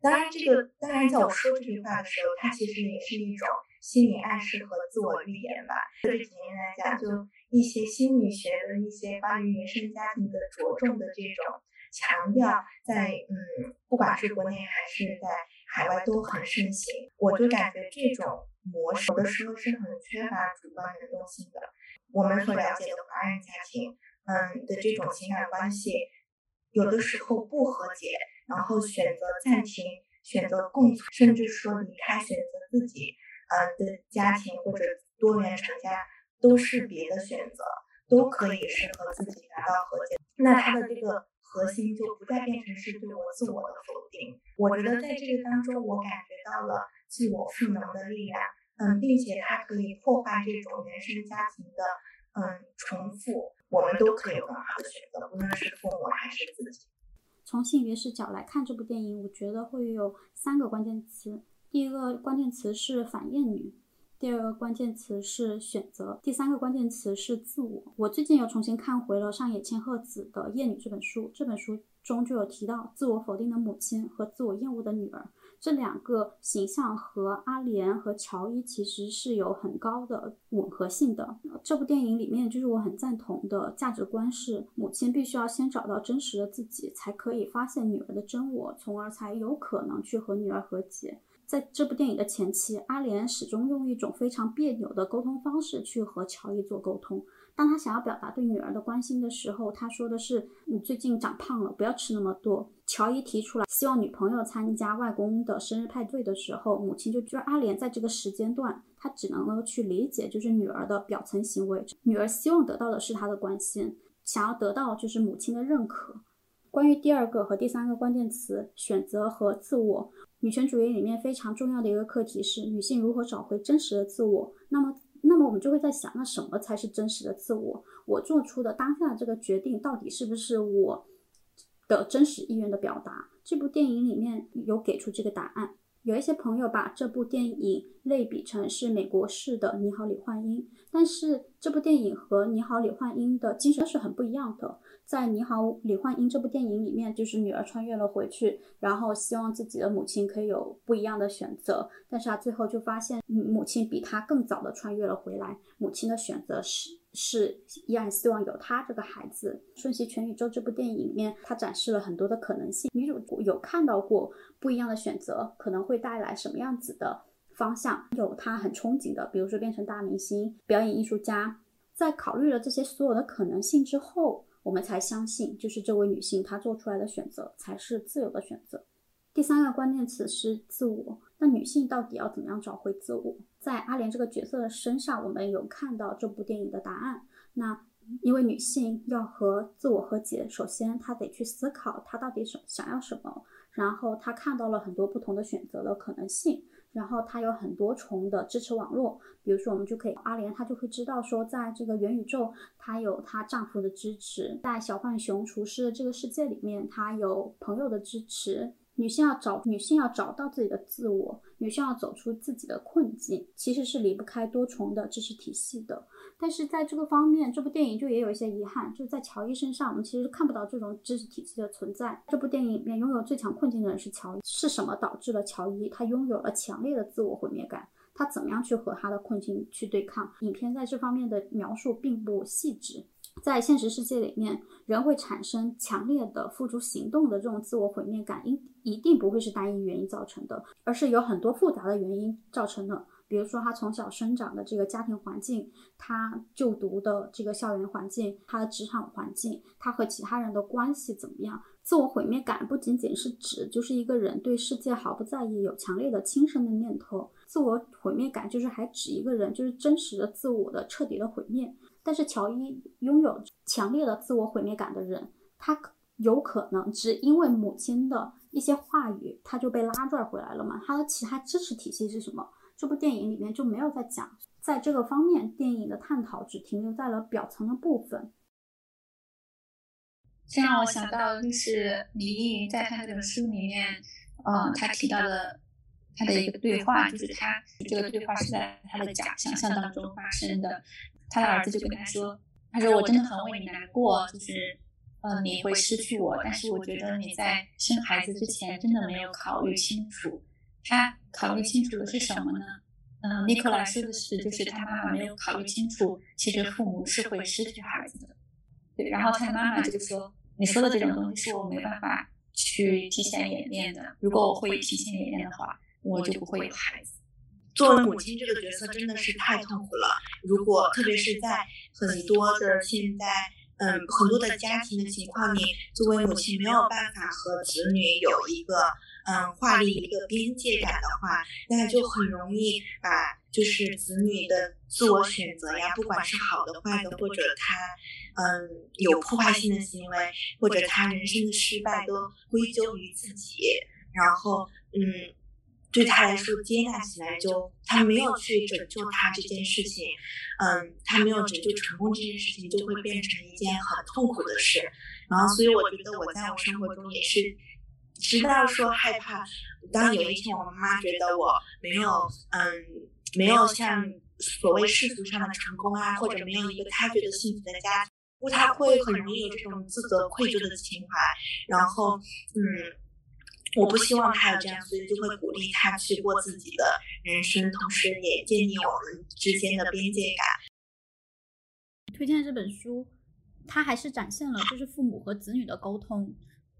当然，这个当然在我说这句话的时候，它其实也是一种。心理暗示和自我预言吧。这几年来讲，就一些心理学的一些关于原生家庭的着重的这种强调，在嗯，不管是国内还是在海外都很盛行。我就感觉这种模式有的时候是很缺乏主观能动性的。我们所了解的华人家庭，嗯的这种情感关系，有的时候不和解，然后选择暂停，选择共存，甚至说离开，选择自己。呃的家庭或者多元成家都是别的选择，都可以是和自己达到和解。那它的这个核心就不再变成是对我自我的否定。我觉得在这个当中，我感觉到了自我赋能的力量。嗯，并且它可以破坏这种原生家庭的嗯重复。我们都可以有更好的选择，无论是父母还是自己。从性别视角来看这部电影，我觉得会有三个关键词。第一个关键词是反厌女，第二个关键词是选择，第三个关键词是自我。我最近又重新看回了上野千鹤子的《厌女》这本书，这本书中就有提到自我否定的母亲和自我厌恶的女儿。这两个形象和阿莲和乔伊其实是有很高的吻合性的。这部电影里面，就是我很赞同的价值观是：母亲必须要先找到真实的自己，才可以发现女儿的真我，从而才有可能去和女儿和解。在这部电影的前期，阿莲始终用一种非常别扭的沟通方式去和乔伊做沟通。当他想要表达对女儿的关心的时候，他说的是：“你最近长胖了，不要吃那么多。”乔伊提出来希望女朋友参加外公的生日派对的时候，母亲就就是阿莲在这个时间段，她只能够去理解就是女儿的表层行为。女儿希望得到的是她的关心，想要得到就是母亲的认可。关于第二个和第三个关键词“选择”和“自我”，女权主义里面非常重要的一个课题是女性如何找回真实的自我。那么。那么我们就会在想，那什么才是真实的自我？我做出的当下的这个决定，到底是不是我的真实意愿的表达？这部电影里面有给出这个答案。有一些朋友把这部电影类比成是美国式的《你好，李焕英》，但是这部电影和《你好，李焕英》的精神是很不一样的。在《你好，李焕英》这部电影里面，就是女儿穿越了回去，然后希望自己的母亲可以有不一样的选择，但是她最后就发现母亲比她更早的穿越了回来，母亲的选择是是依然希望有她这个孩子。《瞬息全宇宙》这部电影里面，它展示了很多的可能性，女主有看到过不一样的选择可能会带来什么样子的方向，有她很憧憬的，比如说变成大明星、表演艺术家。在考虑了这些所有的可能性之后。我们才相信，就是这位女性她做出来的选择才是自由的选择。第三个关键词是自我。那女性到底要怎么样找回自我？在阿莲这个角色的身上，我们有看到这部电影的答案。那因为女性要和自我和解，首先她得去思考她到底想想要什么，然后她看到了很多不同的选择的可能性。然后它有很多重的支持网络，比如说我们就可以阿莲，她就会知道说，在这个元宇宙，她有她丈夫的支持；在小浣熊厨师的这个世界里面，她有朋友的支持。女性要找女性要找到自己的自我，女性要走出自己的困境，其实是离不开多重的支持体系的。但是在这个方面，这部电影就也有一些遗憾，就是在乔伊身上，我们其实看不到这种知识体系的存在。这部电影里面拥有最强困境的人是乔伊，是什么导致了乔伊他拥有了强烈的自我毁灭感？他怎么样去和他的困境去对抗？影片在这方面的描述并不细致。在现实世界里面，人会产生强烈的付诸行动的这种自我毁灭感，应一定不会是单一原因造成的，而是有很多复杂的原因造成的。比如说，他从小生长的这个家庭环境，他就读的这个校园环境，他的职场环境，他和其他人的关系怎么样？自我毁灭感不仅仅是指就是一个人对世界毫不在意，有强烈的轻生的念头。自我毁灭感就是还指一个人就是真实的自我的彻底的毁灭。但是乔伊拥有强烈的自我毁灭感的人，他有可能只因为母亲的一些话语，他就被拉拽回来了嘛？他的其他支持体系是什么？这部电影里面就没有在讲，在这个方面，电影的探讨只停留在了表层的部分。这让我想到，就是李依云在他这本书里面，嗯，他提到的他的一个对话，就是他这个对话是在他的假想象当中发生的。他的儿子就跟他说：“他说我真的很为你难过，就是，嗯，你会失去我，但是我觉得你在生孩子之前真的没有考虑清楚。”他考虑清楚的是什么呢？嗯，尼克莱说的是，就是他妈妈没有考虑清楚，其实父母是会失去孩子的。对，然后他的妈妈就说：“你说的这种东西是我没办法去提前演练的。如果我会提前演练的话，我就不会有孩子。”作为母亲这个角色真的是太痛苦了。如果特别是在很多的现在，嗯，很多的家庭的情况里，作为母亲没有办法和子女有一个。嗯，划立一个边界感的话，那就很容易把就是子女的自我选择呀，不管是好的坏的，或者他嗯有破坏性的行为，或者他人生的失败，都归咎于自己。然后嗯，对他来说接纳起来就他没有去拯救他这件事情，嗯，他没有拯救成功这件事情，就会变成一件很痛苦的事。然后，所以我觉得我在我生活中也是。直到说害怕，当有一天我妈妈觉得我没有，嗯，没有像所谓世俗上的成功啊，或者没有一个她觉得幸福的家，不，她会很容易有这种自责、愧疚的情怀，然后，嗯，我不希望她有这样，所以就会鼓励她去过自己的人生，同时也建立我们之间的边界感。推荐这本书，它还是展现了就是父母和子女的沟通，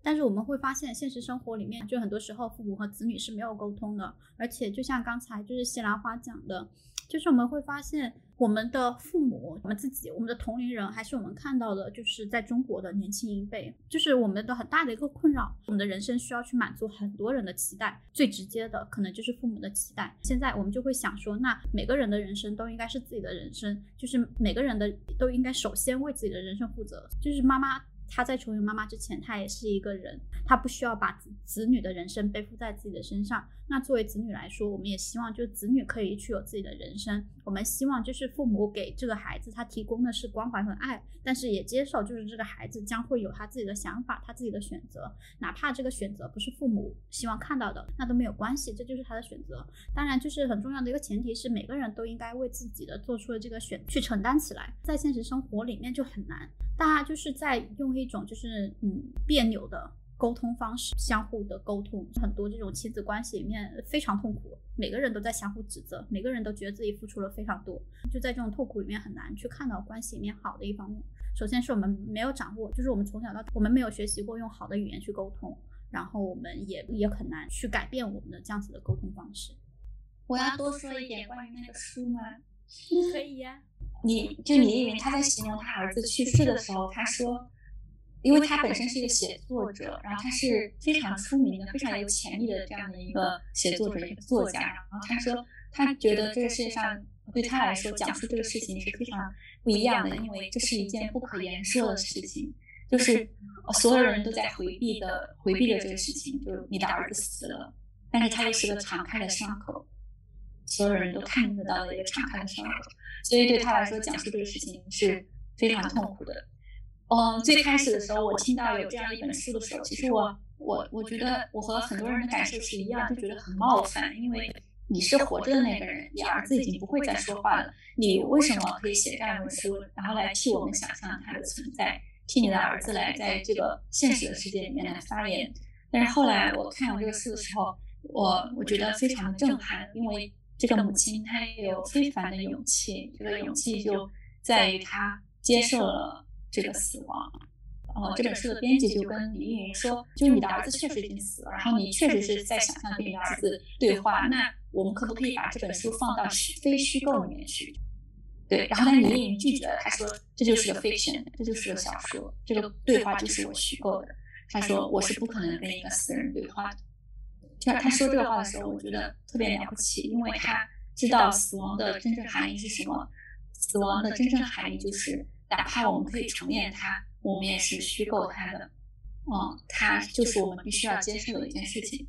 但是我们会发现现实生活里面，就很多时候父母和子女是没有沟通的，而且就像刚才就是西兰花讲的，就是我们会发现。我们的父母、我们自己、我们的同龄人，还是我们看到的，就是在中国的年轻一辈，就是我们的很大的一个困扰。我们的人生需要去满足很多人的期待，最直接的可能就是父母的期待。现在我们就会想说，那每个人的人生都应该是自己的人生，就是每个人的都应该首先为自己的人生负责。就是妈妈。他在成为妈妈之前，他也是一个人，他不需要把子子女的人生背负在自己的身上。那作为子女来说，我们也希望，就是子女可以去有自己的人生。我们希望，就是父母给这个孩子他提供的是关怀和爱，但是也接受，就是这个孩子将会有他自己的想法，他自己的选择，哪怕这个选择不是父母希望看到的，那都没有关系，这就是他的选择。当然，就是很重要的一个前提是，每个人都应该为自己的做出的这个选去承担起来。在现实生活里面就很难，大家就是在用一种就是嗯别扭的。沟通方式，相互的沟通，很多这种亲子关系里面非常痛苦，每个人都在相互指责，每个人都觉得自己付出了非常多，就在这种痛苦里面很难去看到关系里面好的一方面。首先是我们没有掌握，就是我们从小到我们没有学习过用好的语言去沟通，然后我们也也很难去改变我们的这样子的沟通方式。我要多说一点关于那个书吗？[LAUGHS] 可以呀。你就李依云他在形容他儿子去世的时候，他说。因为他本身是一个写作者，然后他是非常出名的、非常有潜力的这样的一个写作者、一个作家。然后他说，他觉得这个世界上对他来说讲述这个事情是非常不一样的，因为这是一件不可言说的事情，就是所有人都在回避的、回避的这个事情，就是你的儿子死了，但是他又是个敞开的伤口，所有人都看得到的一个敞开的伤口，所以对他来说讲述这个事情是非常痛苦的。嗯，最开始的时候，我听到有这样一本书的时候，其实我我我觉得我和很多人的感受是一样，就觉得很冒犯，因为你是活着的那个人，你儿子已经不会再说话了，你为什么可以写这样一本书，然后来替我们想象他的存在，替你的儿子来在这个现实的世界里面来发言？但是后来我看完这个书的时候，我我觉得非常的震撼，因为这个母亲她有非凡的勇气，这个勇气就在于她接受了。这个死亡，呃，这本书的编辑就跟李依云说，就你的儿子确实已经死了，然后你确实是在想象跟你的儿子对话，那我们可不可以把这本书放到虚非虚构里面去？对，然后但李依云拒绝了，他说这就是个 fiction，这就是个小说，这个对话就是我虚构的。他说我是不可能跟一个死人对话的。就他说这个话的时候，我觉得特别了不起，因为他知道死亡的真正含义是什么，死亡的真正含义就是。哪怕我们可以重演它，我们也是虚构它的。嗯，它就是我们必须要接受的一件事情。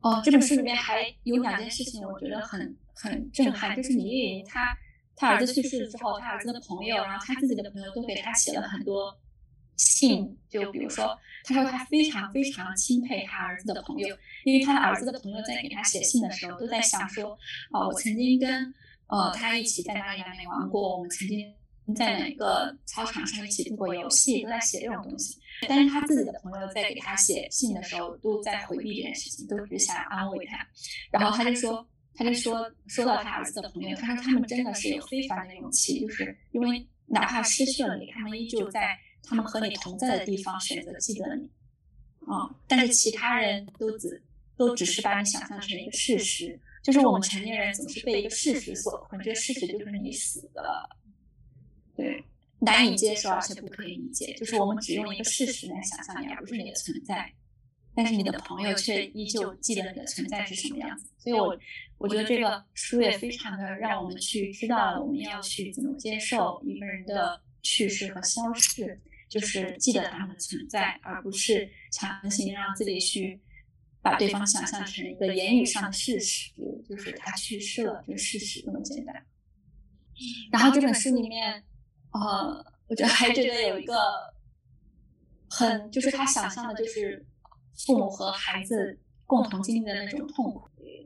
哦，这本书里面还有两件事情，我觉得很很震撼，就是李云她她儿子去世了之后，她儿子的朋友，然后他自己的朋友都给她写了很多信，就比如说，她说她非常非常钦佩她儿子的朋友，因为她儿子的朋友在给她写信的时候，都在想说，哦，我曾经跟呃他一起在哪里哪里玩过，我们曾经。在哪个操场上一起度过游戏，都在写这种东西。但是他自己的朋友在给他写信的时候，都在回避这件事情，都是想安慰他。然后他就说，他就说，说到他儿子的朋友，他说他们真的是有非凡的勇气，就是因为哪怕失去了你，他们依旧在他们和你同在的地方选择记得你。啊，但是其他人都只都只是把你想象成一个事实，就是我们成年人总是被一个事实所困，这个事实就是你死了。对，难以接受而且不可以理解，就是我们只用一个事实来想象你，而不是你的存在。但是你的朋友却依旧记得你的存在是什么样子。所以，我我觉得这个书也非常的让我们去知道我们要去怎么接受一个人的去世和消逝，就是记得他们的存在，而不是强行让自己去把对方想象成一个言语上的事实，就是他去世了这个事实那么简单。然后这本书里面。呃，我觉得还觉得有一个很，就是他想象的，就是父母和孩子共同经历的那种痛苦。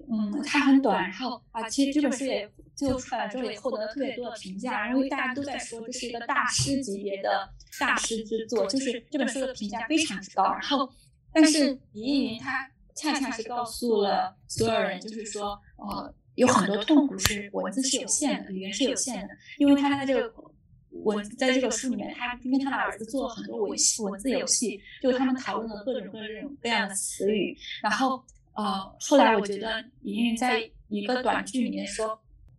嗯，它很短，然后啊，其实这本书也最后出版了之后也获得了特别多的评价，因为大家都在说这是一个大师级别的大师之作，就是这本书的评价非常之高。然后，但是李依云他恰恰是告诉了所有人，就是说，呃，有很多痛苦是文字是有限的，语言是有限的，因为他在这个文在这个书里面，他因为他的儿子做了很多文文字游戏，就他们讨论了各种各种各样的词语，然后，呃，后来我觉得莹莹在一个短剧里面说。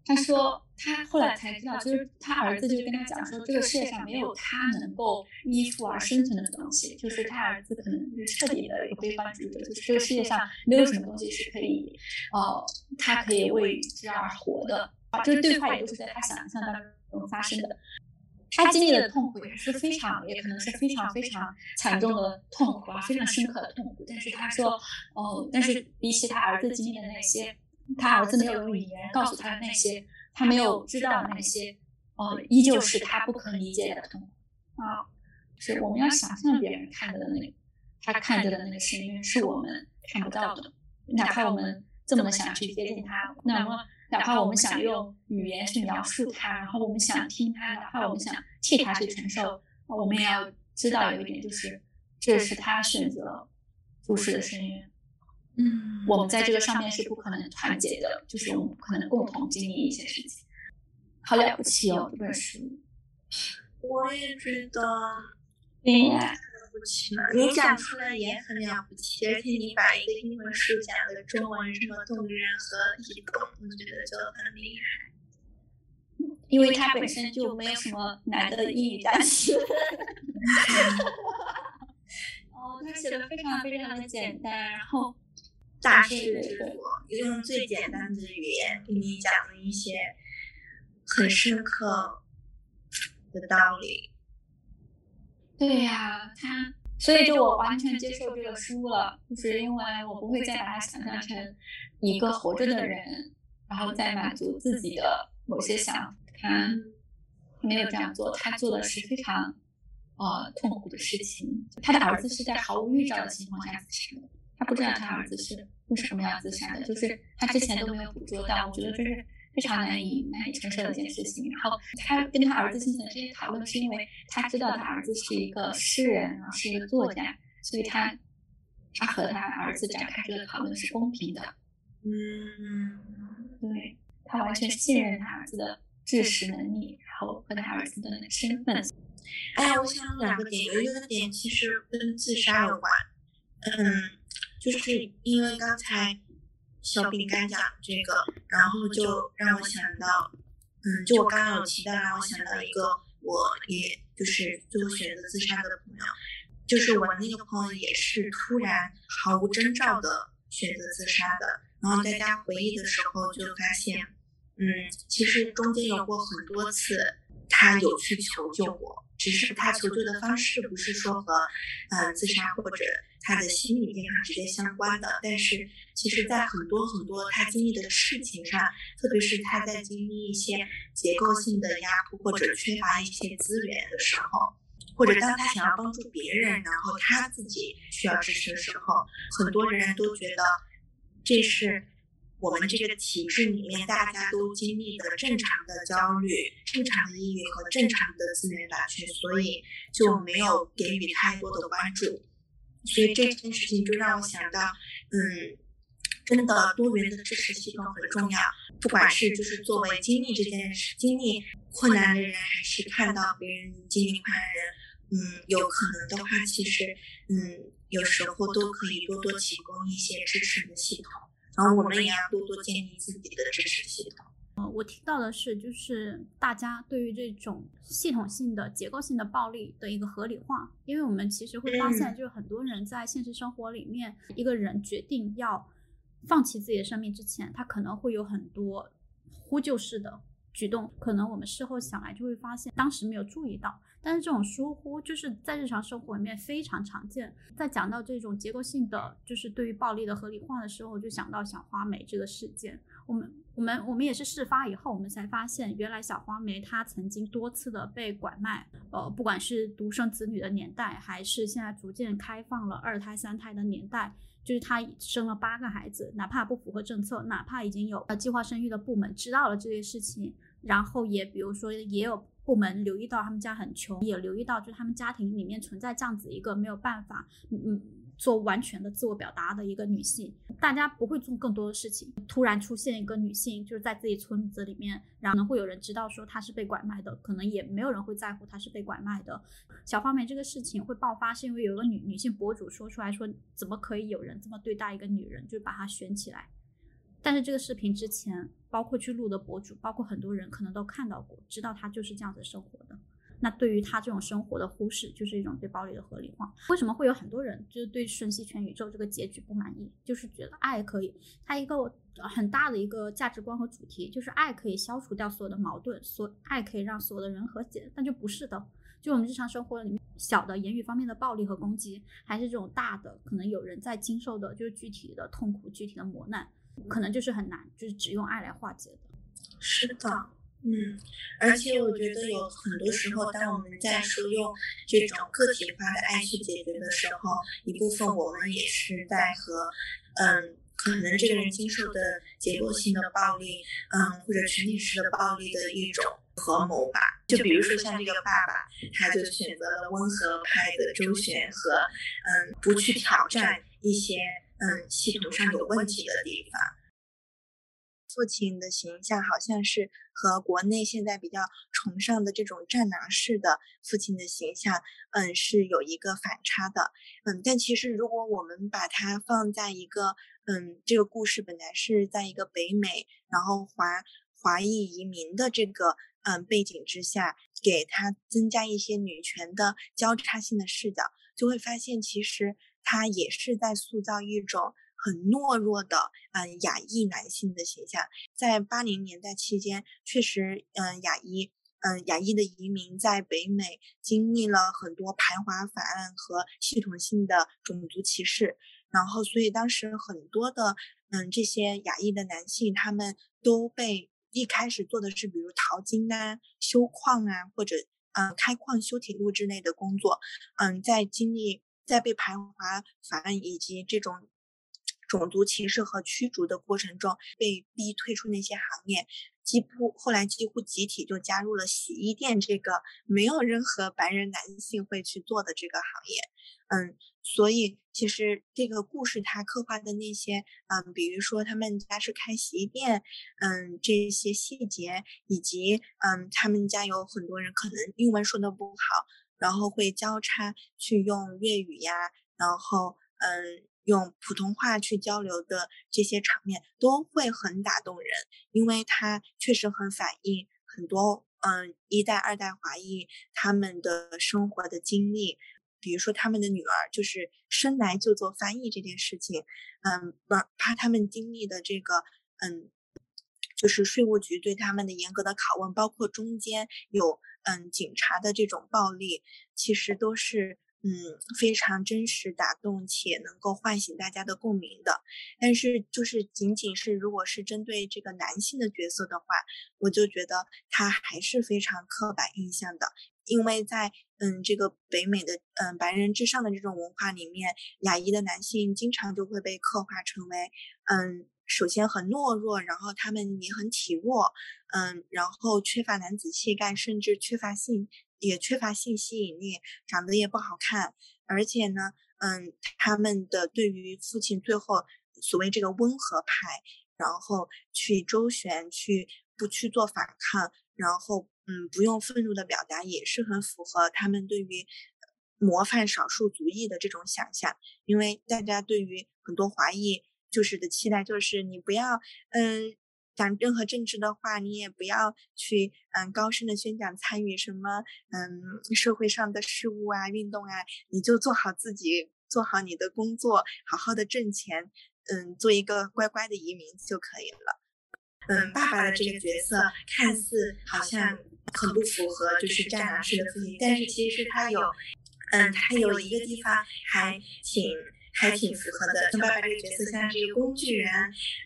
他说，他后来才知道，就是他儿子就跟他讲说，这个世界上没有他能够依附而生存的东西。就是他儿子可能是彻底的一个悲观主义者，就是这个世界上没有什么东西是可以，呃，他可以为之而活的。这个对话也都是在他想象当中发生的。他经历的痛苦也是非常，也可能是非常非常惨重的痛苦啊，非常深刻的痛苦。但是他说，哦，但是比起他儿子经历的那些。他儿子没有用语言告诉他的那些，他没有知道的那些，哦，依旧是他不可理解的痛苦啊。是我们要想象别人看着的那个，他看着的那个深渊是我们看不到的。哪怕我们这么想去接近他，那么哪怕我们想用语言去描述他，然后我们想听他，哪怕我们想替他去承受，我们也要知道有一点，就是这是他选择注视的深渊。嗯，我们在这个上面是不可能团结的，就是我们不可能共同经历一些事情。好了不起哦，这本书。我也觉得，对呀，了不起嘛！你讲出来也很了不起，而且你把一个英文书讲的中文这么动人和易懂，我觉得就很厉害。因为它本身就没有什么难的英语单词。哦，他写的非常非常的简单，然后。大师用最简单的语言给你讲了一些很深刻的道理。对呀，他，所以就我完全接受这个书了，就是因为我不会再把它想象成一个活着的人，然后再满足自己的某些想法。他没有这样做，他做的是非常呃痛苦的事情。他的儿子是在毫无预兆的情况下自杀的。他不知道他儿子是为什么要自杀的，就是他之前都没有捕捉到。我觉得这是非常难以难以承受的一件事情。然后他跟他儿子进行的这些讨论，是因为他知道他儿子是一个诗人，是一个作家，所以他他和他儿子展开这个讨论是公平的。嗯，对他完全信任他儿子的知识能力，然后和他儿子的身份。哎呀，我想两个点，有一个点其实跟自杀有关。嗯。就是因为刚才小饼干讲这个，然后就让我想到，嗯，就我刚刚有提到，让我想到一个，我也就是最后选择自杀的朋友，就是我那个朋友也是突然毫无征兆的选择自杀的，然后大家回忆的时候就发现，嗯，其实中间有过很多次他有去求救过，只是他求救的方式不是说和，嗯，自杀或者。他的心理健康直接相关的，但是其实，在很多很多他经历的事情上，特别是他在经历一些结构性的压迫或者缺乏一些资源的时候，或者当他想要帮助别人，然后他自己需要支持的时候，很多人都觉得这是我们这个体制里面大家都经历的正常的焦虑、正常的抑郁和正常的资源短缺，所以就没有给予太多的关注。所以这件事情就让我想到，嗯，真的多元的支持系统很重要。不管是就是作为经历这件事、经历困难的人，还是看到别人经历困难的人，嗯，有可能的话，其实，嗯，有时候都可以多多提供一些支持的系统。然后我们也要多多建立自己的支持系统。呃，我听到的是，就是大家对于这种系统性的、结构性的暴力的一个合理化，因为我们其实会发现，就是很多人在现实生活里面，一个人决定要放弃自己的生命之前，他可能会有很多呼救式的举动，可能我们事后想来就会发现，当时没有注意到。但是这种疏忽，就是在日常生活里面非常常见。在讲到这种结构性的，就是对于暴力的合理化的时候，我就想到小花梅这个事件。我们、我们、我们也是事发以后，我们才发现，原来小花梅她曾经多次的被拐卖。呃，不管是独生子女的年代，还是现在逐渐开放了二胎、三胎的年代，就是她生了八个孩子，哪怕不符合政策，哪怕已经有呃计划生育的部门知道了这些事情，然后也比如说也有。部门留意到他们家很穷，也留意到就是他们家庭里面存在这样子一个没有办法，嗯，做完全的自我表达的一个女性，大家不会做更多的事情。突然出现一个女性，就是在自己村子里面，然后可能会有人知道说她是被拐卖的，可能也没有人会在乎她是被拐卖的。小花梅这个事情会爆发，是因为有个女女性博主说出来说，怎么可以有人这么对待一个女人，就把她选起来。但是这个视频之前，包括去录的博主，包括很多人可能都看到过，知道她就是这样子生活的。那对于他这种生活的忽视，就是一种对暴力的合理化。为什么会有很多人就是对瞬息全宇宙这个结局不满意？就是觉得爱可以，它一个很大的一个价值观和主题，就是爱可以消除掉所有的矛盾，所爱可以让所有的人和解，但就不是的。就我们日常生活里面小的言语方面的暴力和攻击，还是这种大的，可能有人在经受的，就是具体的痛苦、具体的磨难，可能就是很难，就是只用爱来化解的。是的。嗯，而且我觉得有很多时候，当我们在说用这种个体化的爱去解决的时候，一部分我们也是在和，嗯，可能这个人经受的结构性的暴力，嗯，或者群体式的暴力的一种合谋吧。就比如说像这个爸爸，他就选择了温和派的周旋和，嗯，不去挑战一些嗯系统上有问题的地方。父亲的形象好像是和国内现在比较崇尚的这种战狼式的父亲的形象，嗯，是有一个反差的，嗯，但其实如果我们把它放在一个，嗯，这个故事本来是在一个北美，然后华华裔移民的这个，嗯，背景之下，给他增加一些女权的交叉性的视角，就会发现其实他也是在塑造一种。很懦弱的，嗯，亚裔男性的形象，在八零年代期间，确实，嗯，亚裔，嗯，亚裔的移民在北美经历了很多排华法案和系统性的种族歧视，然后，所以当时很多的，嗯，这些亚裔的男性，他们都被一开始做的是，比如淘金啊、修矿啊，或者，嗯，开矿、修铁路之类的工作，嗯，在经历在被排华法案以及这种。种族歧视和驱逐的过程中，被逼退出那些行业，几乎后来几乎集体就加入了洗衣店这个没有任何白人男性会去做的这个行业。嗯，所以其实这个故事它刻画的那些，嗯，比如说他们家是开洗衣店，嗯，这些细节，以及嗯，他们家有很多人可能英文说的不好，然后会交叉去用粤语呀，然后嗯。用普通话去交流的这些场面都会很打动人，因为它确实很反映很多嗯一代二代华裔他们的生活的经历，比如说他们的女儿就是生来就做翻译这件事情，嗯，不怕他们经历的这个嗯，就是税务局对他们的严格的拷问，包括中间有嗯警察的这种暴力，其实都是。嗯，非常真实、打动且能够唤醒大家的共鸣的。但是，就是仅仅是如果是针对这个男性的角色的话，我就觉得他还是非常刻板印象的。因为在嗯这个北美的嗯白人至上的这种文化里面，亚裔的男性经常就会被刻画成为嗯首先很懦弱，然后他们也很体弱，嗯，然后缺乏男子气概，甚至缺乏性。也缺乏性吸引力，长得也不好看，而且呢，嗯，他们的对于父亲最后所谓这个温和派，然后去周旋，去不去做反抗，然后嗯，不用愤怒的表达，也是很符合他们对于模范少数族裔的这种想象，因为大家对于很多华裔就是的期待就是你不要嗯。讲任何政治的话，你也不要去嗯高声的宣讲参与什么嗯社会上的事务啊运动啊，你就做好自己，做好你的工作，好好的挣钱，嗯，做一个乖乖的移民就可以了。嗯，爸爸的这个角色看似好像很不符合就是战狼式的父亲，但是其实他有嗯他有一个地方还挺。还挺符合的，像爸爸这个角色像是一个工具人，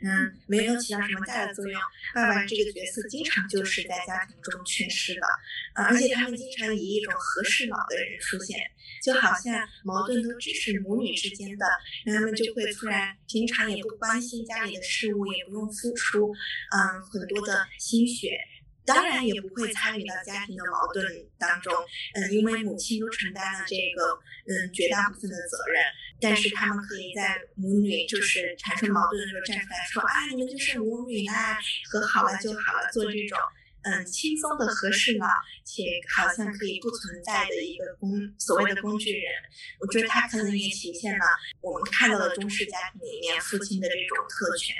嗯，没有起到什么大的作用。爸爸这个角色经常就是在家庭中缺失的，啊，而且他们经常以一种和事佬的人出现，就好像矛盾都只是母女之间的，他们就会突然平常也不关心家里的事物，也不用付出，嗯，很多的心血，当然也不会参与到家庭的矛盾当中，嗯，因为母亲都承担了这个嗯绝大部分的责任，但是他们可以在母女就是产生矛盾的时候站出来说啊，你们就是母女啦，和好了就好了，做这种嗯轻松的和事佬，且好像可以不存在的一个工所谓的工具人，我觉得他可能也体现了我们看到的中式家庭里面父亲的这种特权。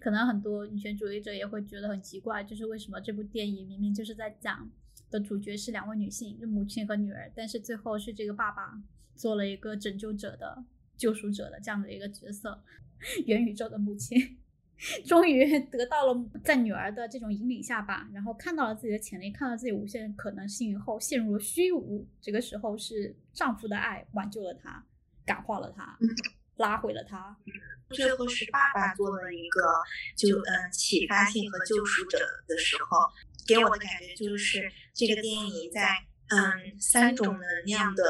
可能很多女权主义者也会觉得很奇怪，就是为什么这部电影明明就是在讲的主角是两位女性，就母亲和女儿，但是最后是这个爸爸做了一个拯救者的救赎者的这样的一个角色，元宇宙的母亲终于得到了在女儿的这种引领下吧，然后看到了自己的潜力，看到自己无限可能性以后陷入了虚无，这个时候是丈夫的爱挽救了她，感化了她，拉回了她。最后是爸爸做了一个就嗯启发性和救赎者的时候，给我的感觉就是这个电影在嗯三种能量的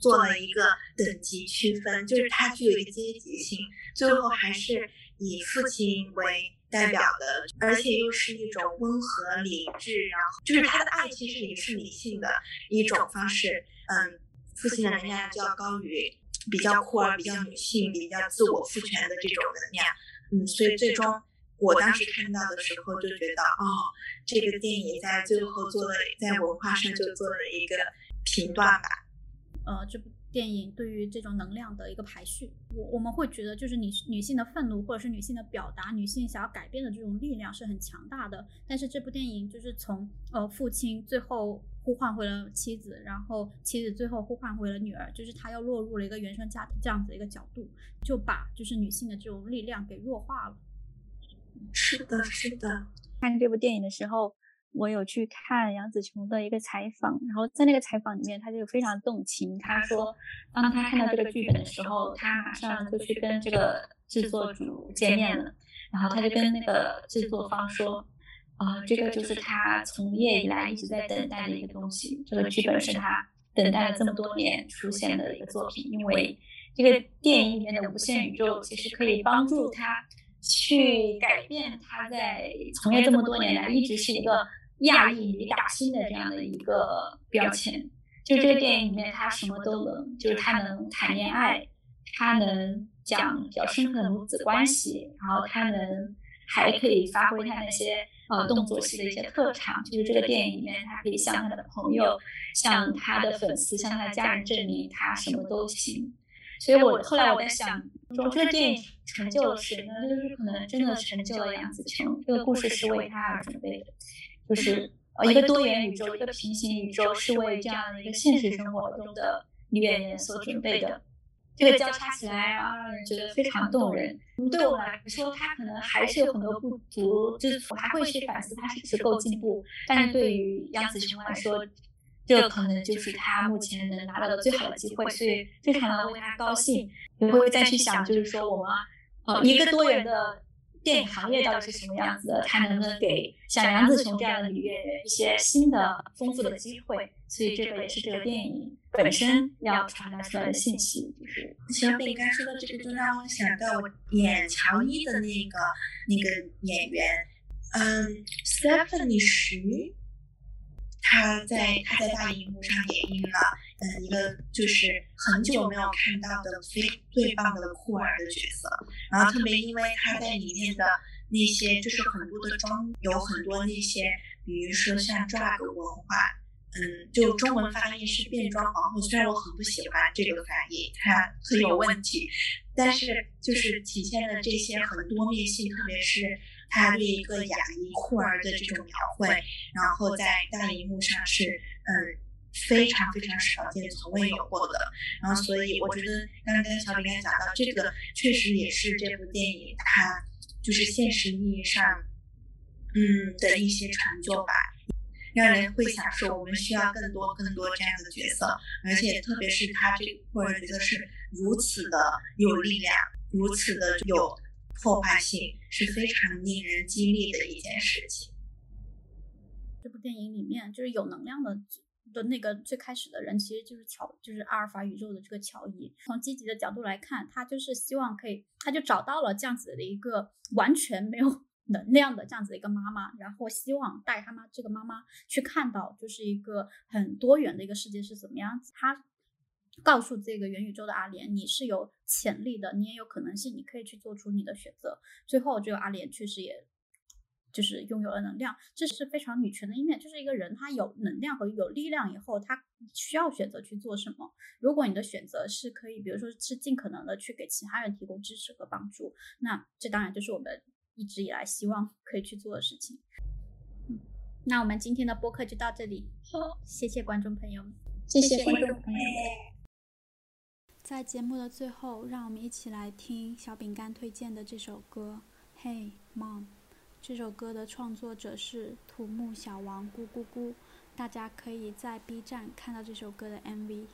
做了一个等级区分，就是它具有一个阶级性，最后还是以父亲为代表的，而且又是一种温和理智，然后就是他的爱其实也是理性的一种方式，嗯，父亲的能量就要高于。比较酷儿、比较女性、比较自我赋权的这种能量，嗯，所以最终我当时看到的时候就觉得，哦，这个电影在最后做了在文化上就做了一个评断吧。呃，这部电影对于这种能量的一个排序，我我们会觉得就是女女性的愤怒或者是女性的表达，女性想要改变的这种力量是很强大的。但是这部电影就是从呃父亲最后。呼唤回了妻子，然后妻子最后呼唤回了女儿，就是他又落入了一个原生家庭这样子的一个角度，就把就是女性的这种力量给弱化了。是的，是的。看这部电影的时候，我有去看杨紫琼的一个采访，然后在那个采访里面，她就非常动情。她说，当她看到这个剧本的时候，她马上就去跟这个制作组见面了，然后她就跟那个制作方说。啊，这个就是他从业以来一直在等待的一个东西。这个剧本是他等待了这么多年出现的一个作品，因为这个电影里面的无限宇宙其实可以帮助他去改变他在从业这么多年来一直是一个亚裔女打星的这样的一个标签。就这个电影里面，他什么都能，就是他能谈恋爱，他能讲比较深刻的母子关系，然后他能还可以发挥他那些。呃，动作戏的一些特长，就是这个电影里面，他可以向他的朋友、向他的粉丝、向他的家人证明他什么都行。所以我后来我在想，说这个电影成就了谁呢？就是可能真的成就了杨紫琼。这个故事是为他而准备的，就是呃一个多元宇宙、一个平行宇宙，是为这样的一个现实生活中的女演员所准备的。这个交叉起来，觉得非常动人。对我来说，他可能还是有很多不足，就是我还会去反思他是不是够进步。但是对于杨紫琼来说，这可能就是他目前能拿到的最好的机会，所以非常的为他高兴。也会再去想，就是说我们呃一个多元的。电影行业到底是什么样子的？它能不能给像杨紫琼这样的女演员一些新的、丰富的机会？所以这个也是这个电影本身要传达出来的信息。就是小饼干说的这个，就让我想到我演乔伊的那个那个演员，嗯，Stephanie 徐。他在他在大荧幕上演绎了，嗯，一个就是很久没有看到的非最棒的酷儿的角色，然后特别因为他在里面的那些就是很多的妆，有很多那些，比如说像 drag 文化，嗯，就中文翻译是变装皇后，虽然我很不喜欢这个翻译，它很有问题，但是就是体现了这些很多面性，特别是。他对一个亚裔酷儿的这种描绘，然后在大荧幕上是嗯非常非常少见、从未有过的。然后，所以我觉得刚刚小李刚讲到这个，确实也是这部电影它就是现实意义上嗯的一些成就吧，让人会想说我们需要更多更多这样的角色，而且特别是他这个酷儿角色是如此的有力量，如此的有。破坏性是非常令人激励的一件事情。这部电影里面就是有能量的的那个最开始的人，其实就是乔，就是阿尔法宇宙的这个乔伊。从积极的角度来看，他就是希望可以，他就找到了这样子的一个完全没有能量的这样子的一个妈妈，然后希望带他妈这个妈妈去看到，就是一个很多元的一个世界是怎么样子。他告诉这个元宇宙的阿莲，你是有潜力的，你也有可能性，你可以去做出你的选择。最后，这个阿莲确实也。就是拥有了能量，这是非常女权的一面。就是一个人他有能量和有力量以后，他需要选择去做什么。如果你的选择是可以，比如说是尽可能的去给其他人提供支持和帮助，那这当然就是我们一直以来希望 [LAUGHS] 可以去做的事情。嗯，那我们今天的播客就到这里，谢谢观众朋友们，谢谢观众朋友们。在节目的最后，让我们一起来听小饼干推荐的这首歌《Hey Mom》。这首歌的创作者是土木小王咕咕咕，大家可以在 B 站看到这首歌的 MV。